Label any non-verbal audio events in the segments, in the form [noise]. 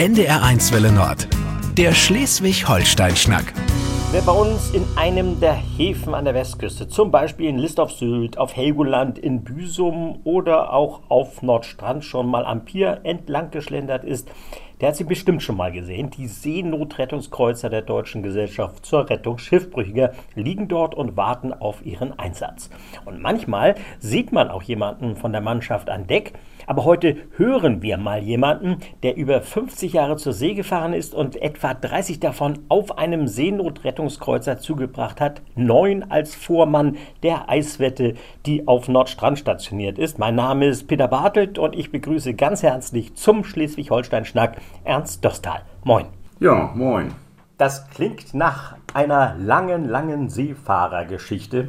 NDR1 Welle Nord. Der Schleswig-Holstein-Schnack. Wer bei uns in einem der Häfen an der Westküste, zum Beispiel in List auf Sylt, auf Helgoland, in Büsum oder auch auf Nordstrand schon mal am Pier entlang geschlendert ist, der hat sie bestimmt schon mal gesehen. Die Seenotrettungskreuzer der Deutschen Gesellschaft zur Rettung Schiffbrüchiger liegen dort und warten auf ihren Einsatz. Und manchmal sieht man auch jemanden von der Mannschaft an Deck, aber heute hören wir mal jemanden, der über 50 Jahre zur See gefahren ist und etwa 30 davon auf einem Seenotrettungskreuzer zugebracht hat. Neun als Vormann der Eiswette, die auf Nordstrand stationiert ist. Mein Name ist Peter Bartelt und ich begrüße ganz herzlich zum Schleswig-Holstein-Schnack Ernst Dostal. Moin. Ja, moin. Das klingt nach einer langen, langen Seefahrergeschichte.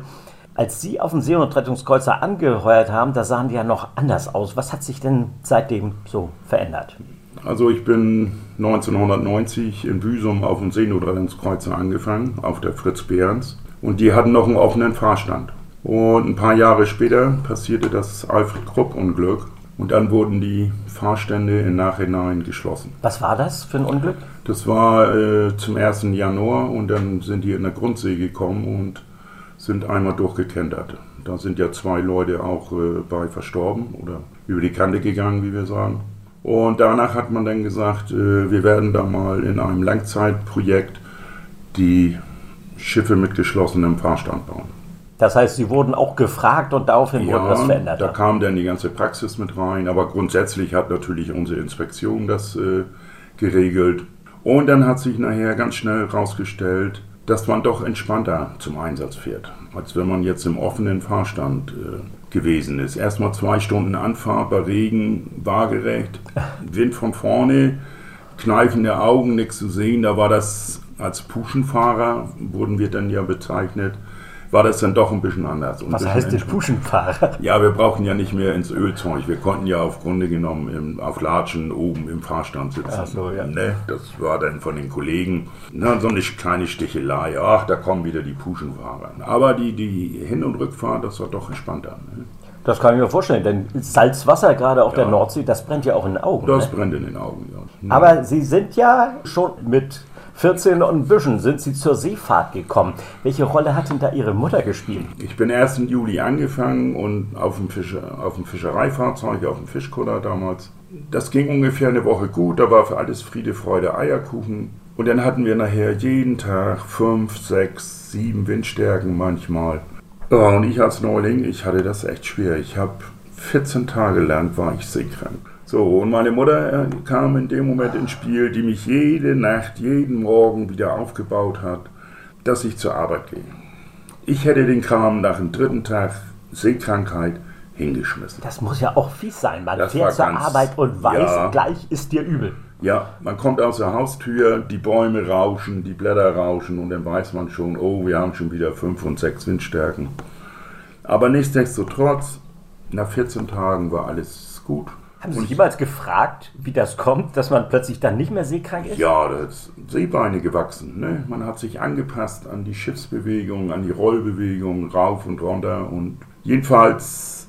Als Sie auf dem Seenotrettungskreuzer angeheuert haben, da sahen die ja noch anders aus. Was hat sich denn seitdem so verändert? Also ich bin 1990 in Büsum auf dem Seenotrettungskreuzer angefangen, auf der Fritz Behrens. Und die hatten noch einen offenen Fahrstand. Und ein paar Jahre später passierte das Alfred Krupp-Unglück. Und dann wurden die Fahrstände im Nachhinein geschlossen. Was war das für ein Unglück? Das war äh, zum 1. Januar und dann sind die in der Grundsee gekommen und sind einmal durchgekentert. Da sind ja zwei Leute auch äh, bei verstorben oder über die Kante gegangen, wie wir sagen. Und danach hat man dann gesagt, äh, wir werden da mal in einem Langzeitprojekt die Schiffe mit geschlossenem Fahrstand bauen. Das heißt, Sie wurden auch gefragt und daraufhin ja, wurde was verändert. Da kam dann die ganze Praxis mit rein, aber grundsätzlich hat natürlich unsere Inspektion das äh, geregelt. Und dann hat sich nachher ganz schnell herausgestellt, dass man doch entspannter zum Einsatz fährt, als wenn man jetzt im offenen Fahrstand äh, gewesen ist. Erstmal zwei Stunden Anfahrt bei Regen, waagerecht, [laughs] Wind von vorne, kneifende Augen, nichts zu sehen. Da war das als Puschenfahrer, wurden wir dann ja bezeichnet, war das dann doch ein bisschen anders. Was heißt denn Puschenfahrer? Ja, wir brauchen ja nicht mehr ins Ölzeug. Wir konnten ja auf Grunde genommen im, auf Latschen oben im Fahrstand sitzen. Ach so, ja. Ne? Das war dann von den Kollegen na, so eine kleine Stichelei. Ach, da kommen wieder die Puschenfahrer. Aber die, die Hin- und Rückfahrt, das war doch entspannter. Ne? Das kann ich mir vorstellen, denn Salzwasser, gerade auf ja. der Nordsee, das brennt ja auch in den Augen. Das ne? brennt in den Augen, ja. Aber Sie sind ja schon mit 14 und ein bisschen sind Sie zur Seefahrt gekommen. Welche Rolle hat denn da Ihre Mutter gespielt? Ich bin 1. Juli angefangen und auf dem, Fische, auf dem Fischereifahrzeug, auf dem Fischkutter damals. Das ging ungefähr eine Woche gut, da war für alles Friede, Freude, Eierkuchen. Und dann hatten wir nachher jeden Tag fünf, sechs, sieben Windstärken manchmal. Und ich als Neuling, ich hatte das echt schwer. Ich habe 14 Tage lang war ich seekrank. So, und meine Mutter äh, kam in dem Moment ins Spiel, die mich jede Nacht, jeden Morgen wieder aufgebaut hat, dass ich zur Arbeit gehe. Ich hätte den Kram nach dem dritten Tag Seekrankheit hingeschmissen. Das muss ja auch fies sein. Man das fährt zur ganz, Arbeit und weiß, ja, gleich ist dir übel. Ja, man kommt aus der Haustür, die Bäume rauschen, die Blätter rauschen und dann weiß man schon, oh, wir haben schon wieder fünf und sechs Windstärken. Aber nichtsdestotrotz, nach 14 Tagen war alles gut. Haben Sie sich jemals gefragt, wie das kommt, dass man plötzlich dann nicht mehr seekrank ist? Ja, das sind Seebeine gewachsen. Ne? Man hat sich angepasst an die Schiffsbewegung, an die Rollbewegung, rauf und runter. Und jedenfalls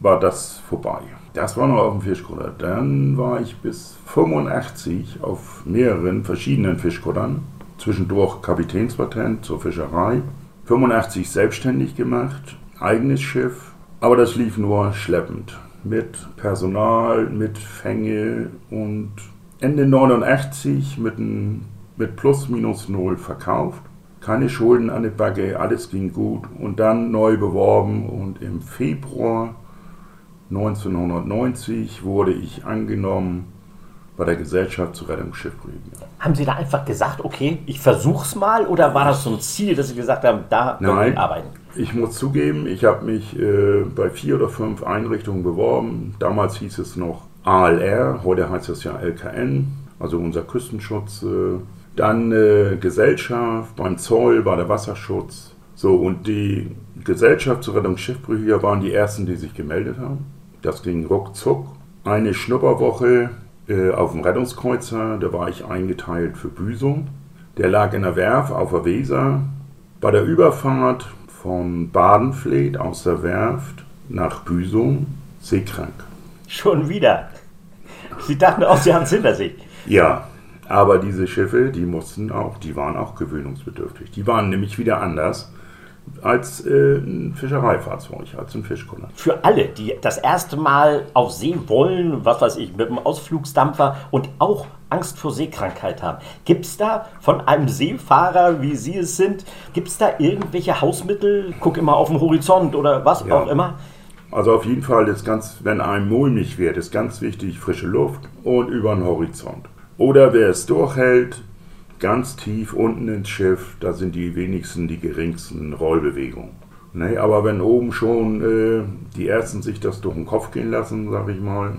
war das vorbei. Das war noch auf dem Fischkutter. Dann war ich bis 85 auf mehreren verschiedenen Fischkuttern. Zwischendurch Kapitänspatent zur Fischerei. 85 selbstständig gemacht, eigenes Schiff. Aber das lief nur schleppend mit Personal, mit Fänge und Ende 89 mit, ein, mit plus minus null verkauft. Keine Schulden an die Backe, alles ging gut und dann neu beworben und im Februar 1990 wurde ich angenommen bei der Gesellschaft zur Rettung Schiffbrüchiger. Haben Sie da einfach gesagt, okay, ich versuch's mal oder war das so ein Ziel, dass Sie gesagt haben, da wollen wir arbeiten? Ich muss zugeben, ich habe mich äh, bei vier oder fünf Einrichtungen beworben. Damals hieß es noch ALR, heute heißt es ja LKN, also unser Küstenschutz. Äh, dann äh, Gesellschaft, beim Zoll war der Wasserschutz. So, und die Gesellschaft zur Rettung Schiffbrüchiger waren die ersten, die sich gemeldet haben. Das ging ruckzuck. Eine Schnupperwoche äh, auf dem Rettungskreuzer, da war ich eingeteilt für Büsum. Der lag in der Werf auf der Weser. Bei der Überfahrt von Badenfleet aus der Werft nach Büsum seekrank. Schon wieder. Sie dachten auch, Sie haben es hinter sich. Ja, aber diese Schiffe, die mussten auch, die waren auch gewöhnungsbedürftig. Die waren nämlich wieder anders als äh, ein Fischereifahrzeug, als ein Fischkutter. Für alle, die das erste Mal auf See wollen, was weiß ich, mit einem Ausflugsdampfer und auch Angst vor Seekrankheit haben, gibt es da von einem Seefahrer, wie Sie es sind, gibt es da irgendwelche Hausmittel? Guck immer auf den Horizont oder was Ja. auch immer. Also auf jeden Fall ist ganz, wenn einem mulmig wird, ist ganz wichtig frische Luft und über den Horizont. Oder wer es durchhält, ganz tief unten ins Schiff, da sind die wenigsten, die geringsten Rollbewegungen. Ne, aber wenn oben schon äh, die Ersten sich das durch den Kopf gehen lassen, sag ich mal,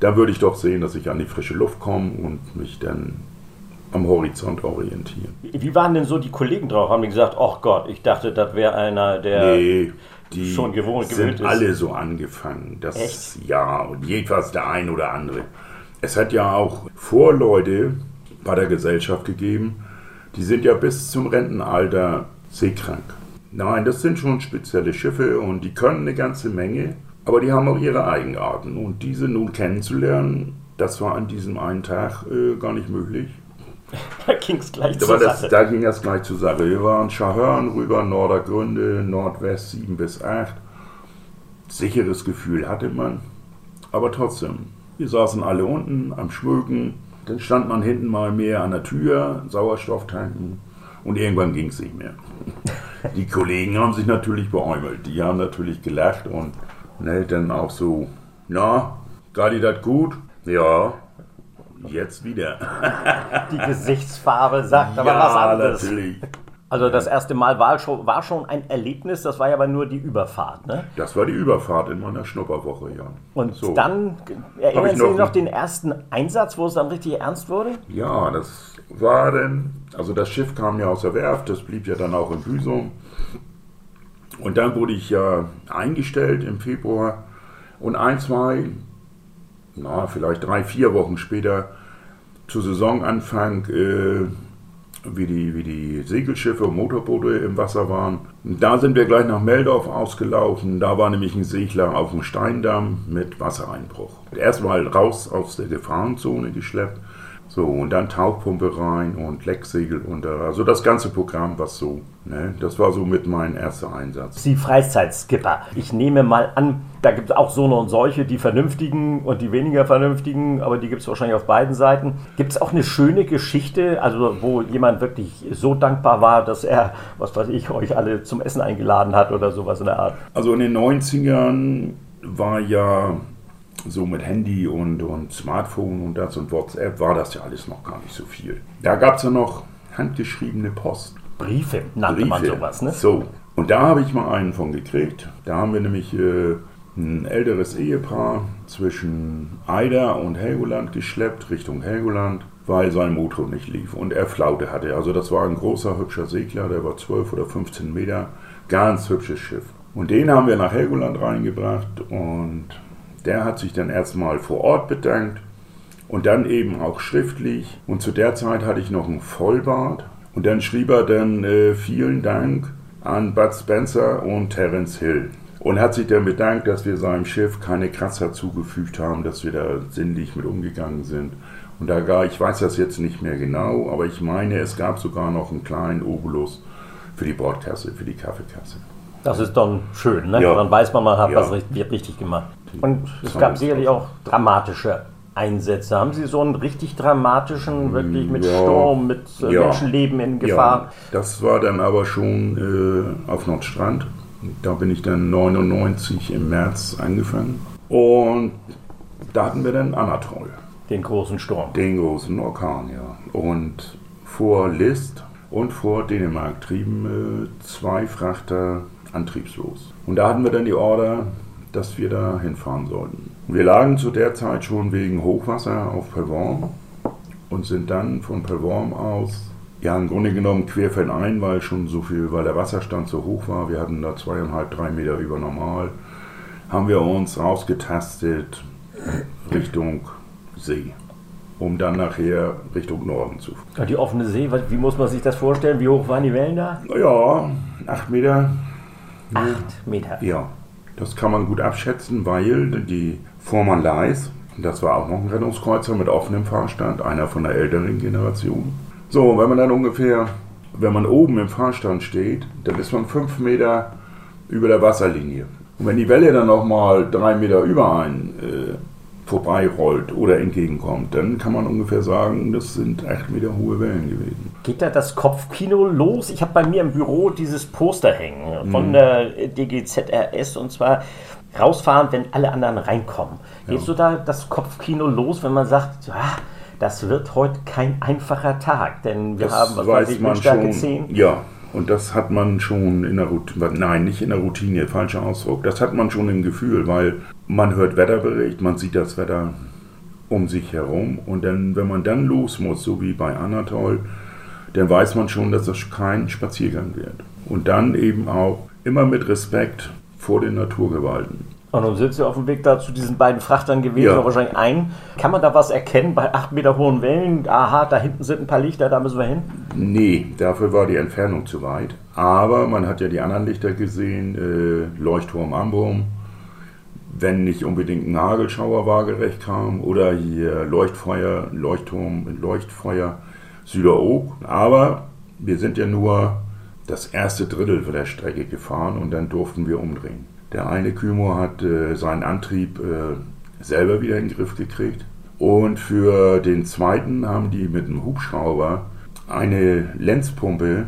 dann würde ich doch sehen, dass ich an die frische Luft komme und mich dann am Horizont orientiere. Wie waren denn so die Kollegen drauf? Haben die gesagt, ach Gott, ich dachte, das wäre einer, der... Nee, die schon gewohnt- gewöhnt sind ist. alle so angefangen. Das, Echt? Ja, und jedenfalls der ein oder andere. Es hat ja auch Vorleute bei der Gesellschaft gegeben, die sind ja bis zum Rentenalter seekrank. Nein, das sind schon spezielle Schiffe und die können eine ganze Menge, aber die haben auch ihre Eigenarten. Und diese nun kennenzulernen, das war an diesem einen Tag äh, gar nicht möglich. Da ging es gleich zur das, Sache. da ging das gleich zur Sache. Wir waren Schahörn rüber, Nordergründe, Nordwest 7 bis 8. Sicheres Gefühl hatte man. Aber trotzdem, wir saßen alle unten am Schmöken. Dann stand man hinten mal mehr an der Tür, Sauerstoff tanken. Und irgendwann ging es nicht mehr. [laughs] Die Kollegen haben sich natürlich beäumelt. Die haben natürlich gelacht und ne, dann auch so, na, dir das gut? Ja, jetzt wieder. Die Gesichtsfarbe sagt aber was anderes. natürlich. Also das erste Mal war schon, war schon ein Erlebnis, das war ja aber nur die Überfahrt. Ne? Das war die Überfahrt in meiner Schnupperwoche, ja. Und So. dann, erinnern ich Sie noch sich noch den ersten Einsatz, wo es dann richtig ernst wurde? Ja, das war dann, also das Schiff kam ja aus der Werft, das blieb ja dann auch in Büsum. Und dann wurde ich ja eingestellt im Februar. Und ein, zwei, na, vielleicht drei, vier Wochen später, zu Saisonanfang, äh, wie, die, wie die Segelschiffe und Motorboote im Wasser waren. Da sind wir gleich nach Meldorf ausgelaufen. Da war nämlich ein Segler auf dem Steindamm mit Wassereinbruch. Erstmal raus aus der Gefahrenzone geschleppt. So, und dann Tauchpumpe rein und Lecksegel unter. Also das ganze Programm, was so, ne, das war so mit mein erster Einsatz. Sie Freizeitskipper. Ich nehme mal an, da gibt es auch so eine und solche, die vernünftigen und die weniger vernünftigen, aber die gibt es wahrscheinlich auf beiden Seiten. Gibt es auch eine schöne Geschichte, also wo jemand wirklich so dankbar war, dass er, was weiß ich, euch alle zum Essen eingeladen hat oder sowas in der Art? Also in den 90ern war ja so mit Handy und, und Smartphone und das und WhatsApp war das ja alles noch gar nicht so viel. Da gab es ja noch handgeschriebene Post. Briefe nannte man sowas, ne? So, und da habe ich mal einen von gekriegt. Da haben wir nämlich äh, ein älteres Ehepaar zwischen Eider und Helgoland geschleppt, Richtung Helgoland, weil sein Motor nicht lief und er Flaute hatte. Also das war ein großer, hübscher Segler, der war 12 oder 15 Meter, ganz hübsches Schiff. Und den haben wir nach Helgoland reingebracht und der hat sich dann erstmal vor Ort bedankt und dann eben auch schriftlich. Und zu der Zeit hatte ich noch einen Vollbart. Und dann schrieb er dann äh, vielen Dank an Bud Spencer und Terence Hill. Und hat sich dann bedankt, dass wir seinem Schiff keine Kratzer zugefügt haben, dass wir da sinnlich mit umgegangen sind. Und da gar, ich weiß das jetzt nicht mehr genau, aber ich meine, es gab sogar noch einen kleinen Obolus für die Bordkasse, für die Kaffeekasse. Das ist dann schön, ne? Ja. Dann weiß man, man hat Ja. was richtig, richtig gemacht. Und es gab sicherlich auch dramatische Einsätze. Haben Sie so einen richtig dramatischen, wirklich mit Ja. Sturm, mit äh, Ja. Menschenleben in Gefahr? Ja, das war dann aber schon äh, auf Nordstrand. Da bin ich dann 99 im März angefangen. Und da hatten wir dann Anatol, Den großen Sturm. den großen Orkan, ja. Und vor List und vor Dänemark trieben äh, zwei Frachter antriebslos. Und da hatten wir dann die Order, dass wir da hinfahren sollten. Wir lagen zu der Zeit schon wegen Hochwasser auf Pervorm und sind dann von Pervorm aus, ja im Grunde genommen querfeldein, weil schon so viel, weil der Wasserstand so hoch war, wir hatten da zweieinhalb, drei Meter über normal, haben wir uns rausgetastet Richtung See, um dann nachher Richtung Norden zu fahren. Die offene See, wie muss man sich das vorstellen? Wie hoch waren die Wellen da? Ja, acht Meter, Acht Meter. ja. Das kann man gut abschätzen, weil die Vormann Leis, Das war auch noch ein Rettungskreuzer mit offenem Fahrstand, einer von der älteren Generation. So, wenn man dann ungefähr, wenn man oben im Fahrstand steht, dann ist man fünf Meter über der Wasserlinie. Und wenn die Welle dann nochmal drei Meter über einen äh, vorbeirollt oder entgegenkommt, dann kann man ungefähr sagen, das sind acht Meter hohe Wellen gewesen. Geht da das Kopfkino los? Ich habe bei mir im Büro dieses Poster hängen von mhm. der DGZRS und zwar rausfahren, wenn alle anderen reinkommen. Geht ja. so da das Kopfkino los, wenn man sagt, ja, das wird heute kein einfacher Tag, denn wir das haben was weiß man schon. 10. Ja, und das hat man schon in der Routine, nein, nicht in der Routine, falscher Ausdruck. Das hat man schon im Gefühl, weil man hört Wetterbericht, man sieht das Wetter um sich herum und dann, wenn man dann los muss, so wie bei Anatol, dann weiß man schon, dass das kein Spaziergang wird. Und dann eben auch immer mit Respekt vor den Naturgewalten. Und nun sind Sie auf dem Weg da zu diesen beiden Frachtern gewesen, ja. wahrscheinlich ein. Kann man da was erkennen bei acht Meter hohen Wellen? Aha, da hinten sind ein paar Lichter, da müssen wir hin? Nee, dafür war die Entfernung zu weit. Aber man hat ja die anderen Lichter gesehen, äh, Leuchtturm Amboom, wenn nicht unbedingt ein Hagelschauer waagerecht kam, oder hier Leuchtfeuer, Leuchtturm, Leuchtfeuer Süderoog. Aber wir sind ja nur das erste Drittel der Strecke gefahren und dann durften wir umdrehen. Der eine Kümo hat äh, seinen Antrieb äh, selber wieder in den Griff gekriegt. Und für den zweiten haben die mit einem Hubschrauber eine Lenzpumpe,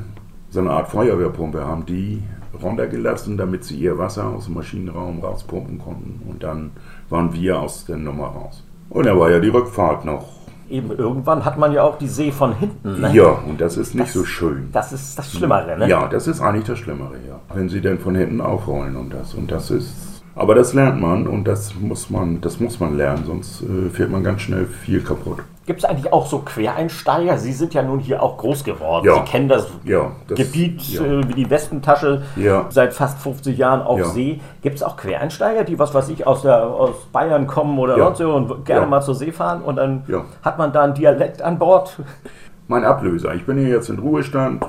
so eine Art Feuerwehrpumpe, haben die runtergelassen, damit sie ihr Wasser aus dem Maschinenraum rauspumpen konnten. Und dann waren wir aus der Nummer raus. Und da war ja die Rückfahrt noch eben irgendwann hat man ja auch die See von hinten. Ne? Ja, und das ist nicht das, so schön. Das ist das Schlimmere, ne? Ja, das ist eigentlich das Schlimmere, ja. Wenn sie denn von hinten aufrollen und das. Und das ist. Aber das lernt man und das muss man, das muss man lernen, sonst äh, fährt man ganz schnell viel kaputt. Gibt es eigentlich auch so Quereinsteiger? Sie sind ja nun hier auch groß geworden. Ja. Sie kennen das, ja, das Gebiet ja. äh, wie die Westentasche seit fast 50 Jahren auf See. Gibt es auch Quereinsteiger, die was weiß ich aus, der, aus Bayern kommen oder sonst so und gerne mal zur See fahren und dann hat man da einen Dialekt an Bord? [laughs] Mein Ablöser, ich bin hier jetzt in Ruhestand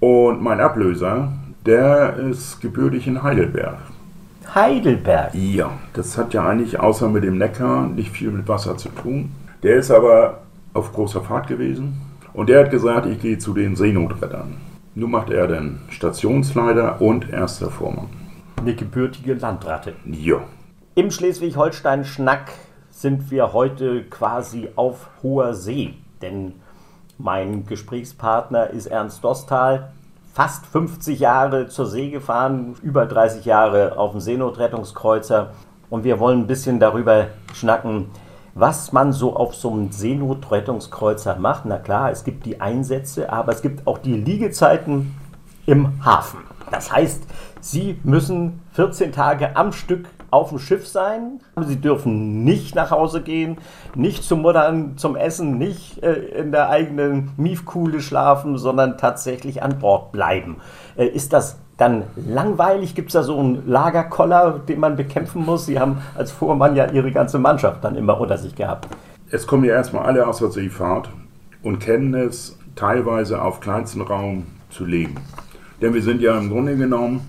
und mein Ablöser, der ist gebürtig in Heidelberg. Heidelberg? Ja, das hat ja eigentlich außer mit dem Neckar nicht viel mit Wasser zu tun. Der ist aber auf großer Fahrt gewesen und der hat gesagt, ich gehe zu den Seenotrettern. Nun macht er den Stationsleiter und erster Vormann. Eine gebürtige Landratte. Ja. Im Schleswig-Holstein-Schnack sind wir heute quasi auf hoher See, denn mein Gesprächspartner ist Ernst Dostal, fast 50 Jahre zur See gefahren, über 30 Jahre auf dem Seenotrettungskreuzer und wir wollen ein bisschen darüber schnacken, was man so auf so einem Seenotrettungskreuzer macht. Na klar, es gibt die Einsätze, aber es gibt auch die Liegezeiten im Hafen. Das heißt, Sie müssen 14 Tage am Stück auf dem Schiff sein. Sie dürfen nicht nach Hause gehen, nicht zum Muttern zum Essen, nicht äh, in der eigenen Miefkuhle schlafen, sondern tatsächlich an Bord bleiben. Äh, ist das dann langweilig? Gibt es da so einen Lagerkoller, den man bekämpfen muss? Sie haben als Vormann ja Ihre ganze Mannschaft dann immer unter sich gehabt. Es kommen ja erstmal alle aus der Seefahrt und kennen es teilweise auf kleinsten Raum zu leben. Denn wir sind ja im Grunde genommen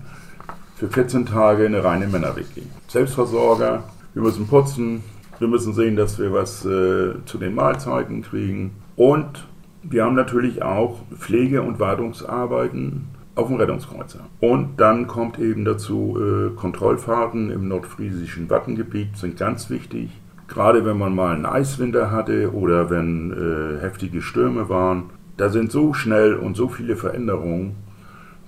für 14 Tage eine reine Männer-WG. Selbstversorger, wir müssen putzen, wir müssen sehen, dass wir was äh, zu den Mahlzeiten kriegen. Und wir haben natürlich auch Pflege- und Wartungsarbeiten auf dem Rettungskreuzer. Und dann kommt eben dazu, äh, Kontrollfahrten im nordfriesischen Wattengebiet sind ganz wichtig. Gerade wenn man mal einen Eiswinter hatte oder wenn äh, heftige Stürme waren, da sind so schnell und so viele Veränderungen,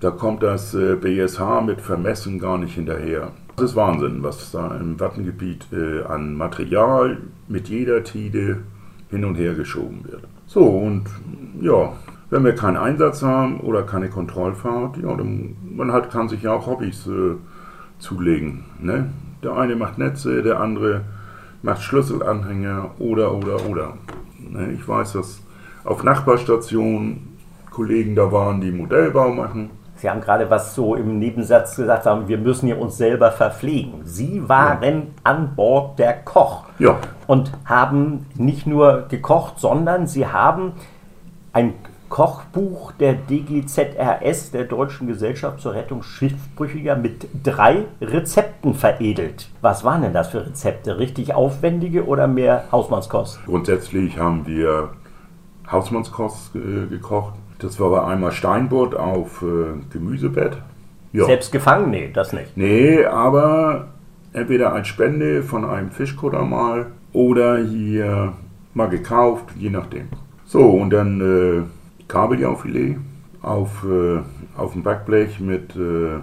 da kommt das äh, BSH mit Vermessen gar nicht hinterher. Das ist Wahnsinn, was da im Wattengebiet äh, an Material mit jeder Tide hin und her geschoben wird. So, und ja, wenn wir keinen Einsatz haben oder keine Kontrollfahrt, ja, dann man halt kann sich ja auch Hobbys äh, zulegen. Ne? Der eine macht Netze, der andere macht Schlüsselanhänger oder oder oder. Ne? Ich weiß, dass auf Nachbarstationen Kollegen da waren, die Modellbau machen. Sie haben gerade was so im Nebensatz gesagt haben, wir müssen ja uns selber verpflegen. Sie waren ja. an Bord der Koch ja. und haben nicht nur gekocht, sondern Sie haben ein Kochbuch der DGZRS, der Deutschen Gesellschaft zur Rettung Schiffbrüchiger, mit drei Rezepten veredelt. Was waren denn das für Rezepte? Richtig aufwendige oder mehr Hausmannskost? Grundsätzlich haben wir Hausmannskost äh, gekocht. Das war aber einmal Steinbutt auf äh, Gemüsebett. Ja. Selbst gefangen? Nee, das nicht. Nee, aber entweder als Spende von einem Fischkutter mal oder hier mal gekauft, je nachdem. So, und dann äh, Kabeljaufilet auf, äh, auf dem Backblech mit äh,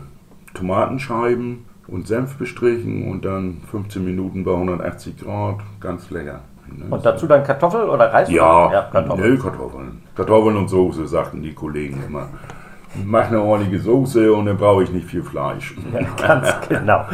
Tomatenscheiben und Senf bestrichen und dann 15 Minuten bei 180 Grad, ganz lecker. Ne? Und dazu dann Kartoffel oder Reis? Ja, ja Kartoffeln. Nö, Kartoffeln. Kartoffeln und Soße, sagten die Kollegen immer. Mach eine ordentliche Soße und dann brauche ich nicht viel Fleisch. [laughs] Ja, ganz genau.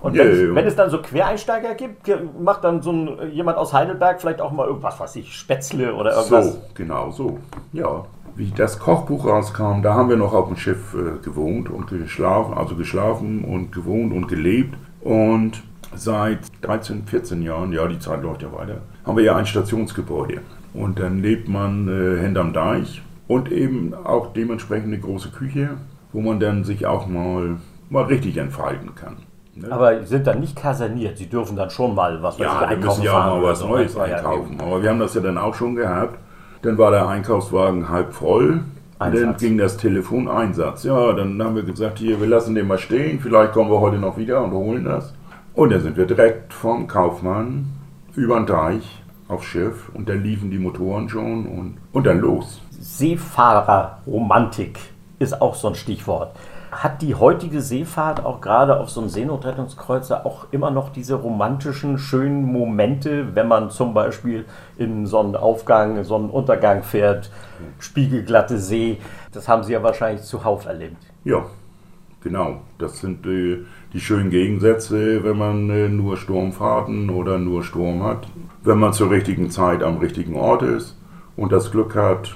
Und wenn, yeah, es, wenn, es, dann so Quereinsteiger gibt, macht dann so ein, jemand aus Heidelberg vielleicht auch mal irgendwas, was ich, Spätzle oder irgendwas? So, genau so. Ja. Wie das Kochbuch rauskam, da haben wir noch auf dem Schiff äh, gewohnt und geschlafen, also geschlafen und gewohnt und gelebt. Und seit 13, 14 Jahren, ja, die Zeit läuft ja weiter, haben wir ja ein Stationsgebäude. Und dann lebt man äh, hinterm Deich und eben auch dementsprechend eine große Küche, wo man dann sich auch mal, mal richtig entfalten kann. Ne? Aber sind dann nicht kaserniert. Sie dürfen dann schon mal was ja, weiß ich, einkaufen. Ja, müssen ja auch mal was so. Neues einkaufen. Ja, Aber wir haben das ja dann auch schon gehabt. Dann war der Einkaufswagen halb voll. Einsatz. Dann ging das Telefon Einsatz. Ja, dann haben wir gesagt, hier, wir lassen den mal stehen. Vielleicht kommen wir heute noch wieder und holen das. Und dann sind wir direkt vom Kaufmann über den Deich aufs Schiff und dann liefen die Motoren schon und, und dann los. Seefahrerromantik ist auch so ein Stichwort. Hat die heutige Seefahrt auch gerade auf so einem Seenotrettungskreuzer auch immer noch diese romantischen, schönen Momente, wenn man zum Beispiel in Sonnenaufgang, Sonnenuntergang fährt, spiegelglatte See? Das haben Sie ja wahrscheinlich zuhauf erlebt. Ja, genau. Das sind äh, die schönen Gegensätze, wenn man äh, nur Sturmfahrten oder nur Sturm hat. Wenn man zur richtigen Zeit am richtigen Ort ist und das Glück hat,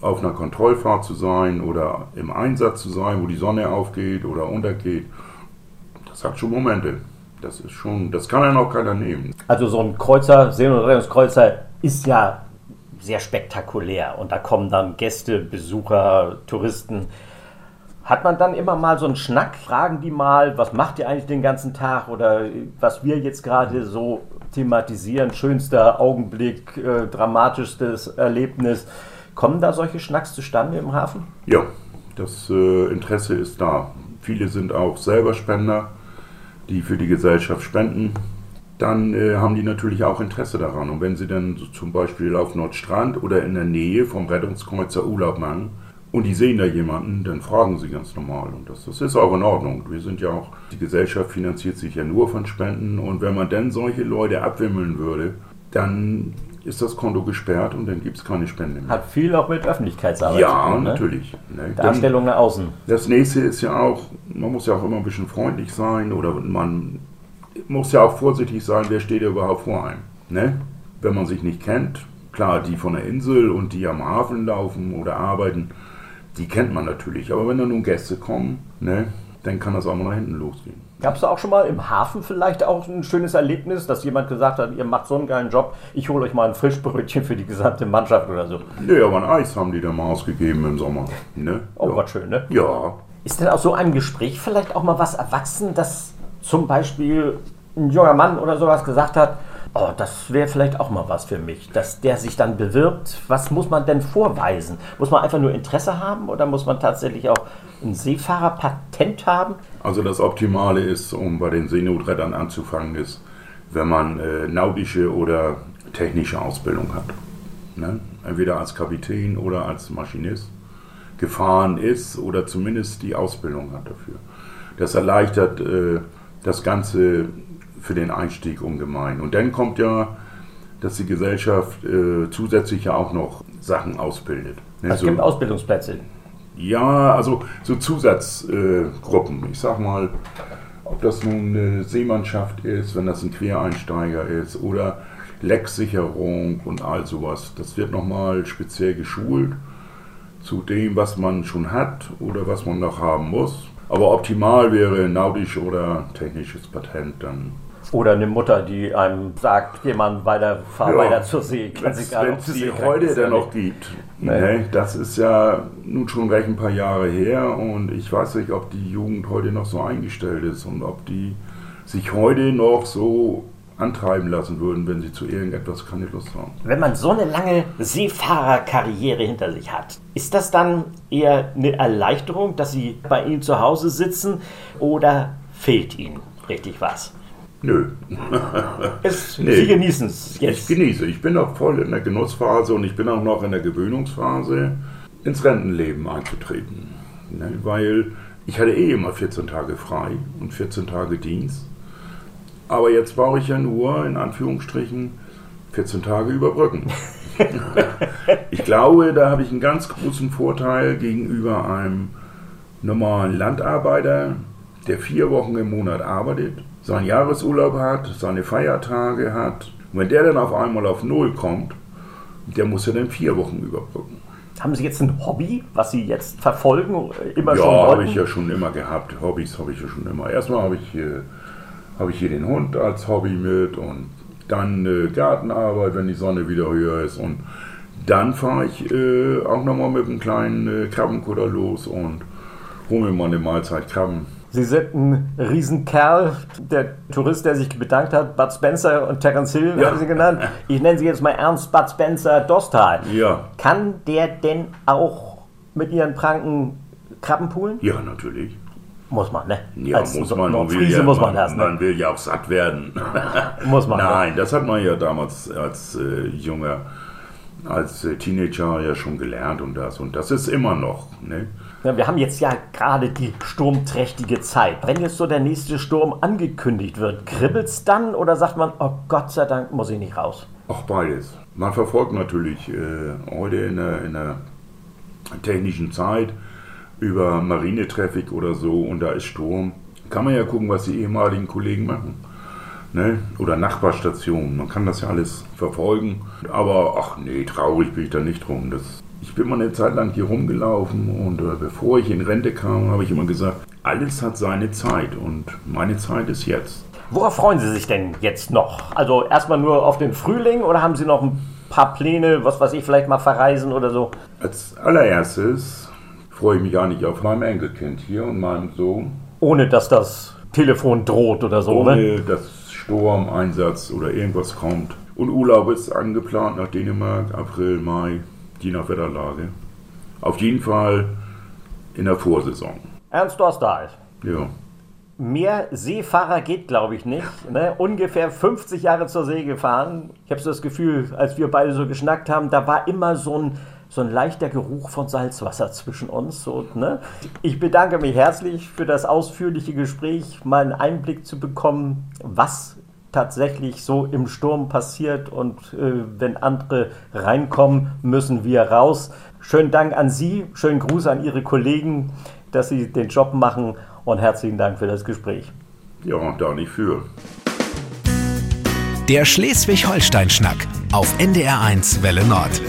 auf einer Kontrollfahrt zu sein oder im Einsatz zu sein, wo die Sonne aufgeht oder untergeht, das hat schon Momente. Das ist schon, das kann einem auch keiner nehmen. Also so ein Kreuzer, Seenotrettungskreuzer ist ja sehr spektakulär und da kommen dann Gäste, Besucher, Touristen. Hat man dann immer mal so einen Schnack? Fragen die mal, was macht ihr eigentlich den ganzen Tag oder was wir jetzt gerade so thematisieren, schönster Augenblick, äh, dramatischstes Erlebnis. Kommen da solche Schnacks zustande im Hafen? Ja, das äh, Interesse ist da. Viele sind auch selber Spender, die für die Gesellschaft spenden. Dann äh, haben die natürlich auch Interesse daran. Und wenn sie dann so zum Beispiel auf Nordstrand oder in der Nähe vom Rettungskreuzer Urlaub machen und die sehen da jemanden, dann fragen sie ganz normal. Und das, das ist auch in Ordnung. Wir sind ja auch, die Gesellschaft finanziert sich ja nur von Spenden. Und wenn man dann solche Leute abwimmeln würde, dann ist das Konto gesperrt und dann gibt es keine Spende mehr. Hat viel auch mit Öffentlichkeitsarbeit ja, zu tun. Ja, natürlich. Ne? Darstellung nach außen. Das nächste ist ja auch, man muss ja auch immer ein bisschen freundlich sein oder man muss ja auch vorsichtig sein, wer steht ja überhaupt vor einem. Ne? Wenn man sich nicht kennt, klar, die von der Insel und die am Hafen laufen oder arbeiten, die kennt man natürlich. Aber wenn da nun Gäste kommen, ne, dann kann das auch mal nach hinten losgehen. Gab es da auch schon mal im Hafen vielleicht auch ein schönes Erlebnis, dass jemand gesagt hat, ihr macht so einen geilen Job, ich hole euch mal ein Frischbrötchen für die gesamte Mannschaft oder so? Ja, aber ein Eis haben die da mal ausgegeben im Sommer. Ne? Oh, ja. was schön, ne? Ja. Ist denn aus so einem Gespräch vielleicht auch mal was erwachsen, dass zum Beispiel ein junger Mann oder sowas gesagt hat, oh, das wäre vielleicht auch mal was für mich, dass der sich dann bewirbt. Was muss man denn vorweisen? Muss man einfach nur Interesse haben oder muss man tatsächlich auch ein Seefahrerpatent haben? Also das Optimale ist, um bei den Seenotrettern anzufangen, ist, wenn man äh, nautische oder technische Ausbildung hat. Ne? Entweder als Kapitän oder als Maschinist gefahren ist oder zumindest die Ausbildung hat dafür. Das erleichtert äh, das Ganze für den Einstieg ungemein. Und dann kommt ja, dass die Gesellschaft äh, zusätzlich ja auch noch Sachen ausbildet. Ne? Es so, gibt Ausbildungsplätze. Ja, also so Zusatzgruppen. Äh, ich sag mal, ob das nun eine Seemannschaft ist, wenn das ein Quereinsteiger ist oder Lecksicherung und all sowas. Das wird nochmal speziell geschult zu dem, was man schon hat oder was man noch haben muss. Aber optimal wäre nautisch oder technisches Patent dann Oder eine Mutter, die einem sagt, jemand weiter, fahr Ja. weiter zur See. Wenn es die heute denn noch gibt. Nee. Ne? Das ist ja nun schon recht ein paar Jahre her und ich weiß nicht, ob die Jugend heute noch so eingestellt ist und ob die sich heute noch so antreiben lassen würden, wenn sie zu irgendetwas keine Lust haben. Wenn man so eine lange Seefahrerkarriere hinter sich hat, ist das dann eher eine Erleichterung, dass Sie bei Ihnen zu Hause sitzen oder fehlt Ihnen richtig was? Nö, Es, [laughs] Nee. Sie genießen es ich jetzt. genieße. Ich bin auch voll in der Genussphase und ich bin auch noch in der Gewöhnungsphase, ins Rentenleben einzutreten. Ne? Weil ich hatte eh immer 14 Tage frei und 14 Tage Dienst. Aber jetzt brauche ich ja nur, in Anführungsstrichen, 14 Tage überbrücken. [laughs] ich glaube, da habe ich einen ganz großen Vorteil gegenüber einem normalen Landarbeiter, der vier Wochen im Monat arbeitet, seinen Jahresurlaub hat, seine Feiertage hat. Und wenn der dann auf einmal auf Null kommt, der muss ja dann vier Wochen überbrücken. Haben Sie jetzt ein Hobby, was Sie jetzt verfolgen, äh, immer schon Ja, habe ich ja schon immer gehabt. Hobbys habe ich ja schon immer. Erstmal habe ich, hier- habe ich hier den Hund als Hobby mit und dann äh, Gartenarbeit, wenn die Sonne wieder höher ist. Und dann fahre ich äh, auch nochmal mit einem kleinen äh, Krabbenkutter los und hole mir mal eine Mahlzeit Krabben. Sie sind ein Riesenkerl. Der Tourist, der sich bedankt hat, Bud Spencer und Terence Hill, Ja. haben Sie genannt. Ich nenne Sie jetzt mal Ernst Bud Spencer Dostal. Ja, Kann der denn auch mit Ihren Pranken Krabben poolen? ja, natürlich. Muss man, ne? Ja, Als muss man. Man will, ja, muss man man, das, ne? man will ja auch satt werden. [laughs] Muss man. Ne? Nein, das hat man ja damals als äh, junger, als äh, Teenager ja schon gelernt und das. Und das ist immer noch. Ne? Wir haben jetzt ja gerade die sturmträchtige Zeit. Wenn jetzt so der nächste Sturm angekündigt wird, kribbelt's dann oder sagt man, oh Gott sei Dank muss ich nicht raus? Auch beides. Man verfolgt natürlich äh, heute in der, in der technischen Zeit über Marinetraffic oder so und da ist Sturm. Kann man ja gucken, was die ehemaligen Kollegen machen. Ne? Oder Nachbarstationen. Man kann das ja alles verfolgen. Aber ach nee, traurig bin ich da nicht drum. Das, ich bin mal eine Zeit lang hier rumgelaufen und äh, bevor ich in Rente kam, habe ich immer gesagt, alles hat seine Zeit und meine Zeit ist jetzt. Worauf freuen Sie sich denn jetzt noch? Also erstmal nur auf den Frühling oder haben Sie noch ein paar Pläne, was weiß ich, vielleicht mal verreisen oder so? Als allererstes freue ich mich nicht auf meinem Enkelkind hier und meinem Sohn. Ohne dass das Telefon droht oder so, ne? ohne dass Sturm, Einsatz oder irgendwas kommt. Und Urlaub ist angeplant nach Dänemark, April, Mai, je nach Wetterlage. Auf jeden Fall in der Vorsaison. Ernst Dostal. Ja. Mehr Seefahrer geht, glaube ich, nicht. Ne? Ungefähr 50 Jahre zur See gefahren. Ich habe so das Gefühl, als wir beide so geschnackt haben, da war immer so ein, so ein leichter Geruch von Salzwasser zwischen uns. So, ne? Ich bedanke mich herzlich für das ausführliche Gespräch, mal einen Einblick zu bekommen, was tatsächlich so im Sturm passiert und äh, wenn andere reinkommen, müssen wir raus. Schönen Dank an Sie, schönen Gruß an Ihre Kollegen, dass Sie den Job machen und herzlichen Dank für das Gespräch. Ja, und da nicht für. Der Schleswig-Holstein-Schnack auf NDR1 Welle Nord.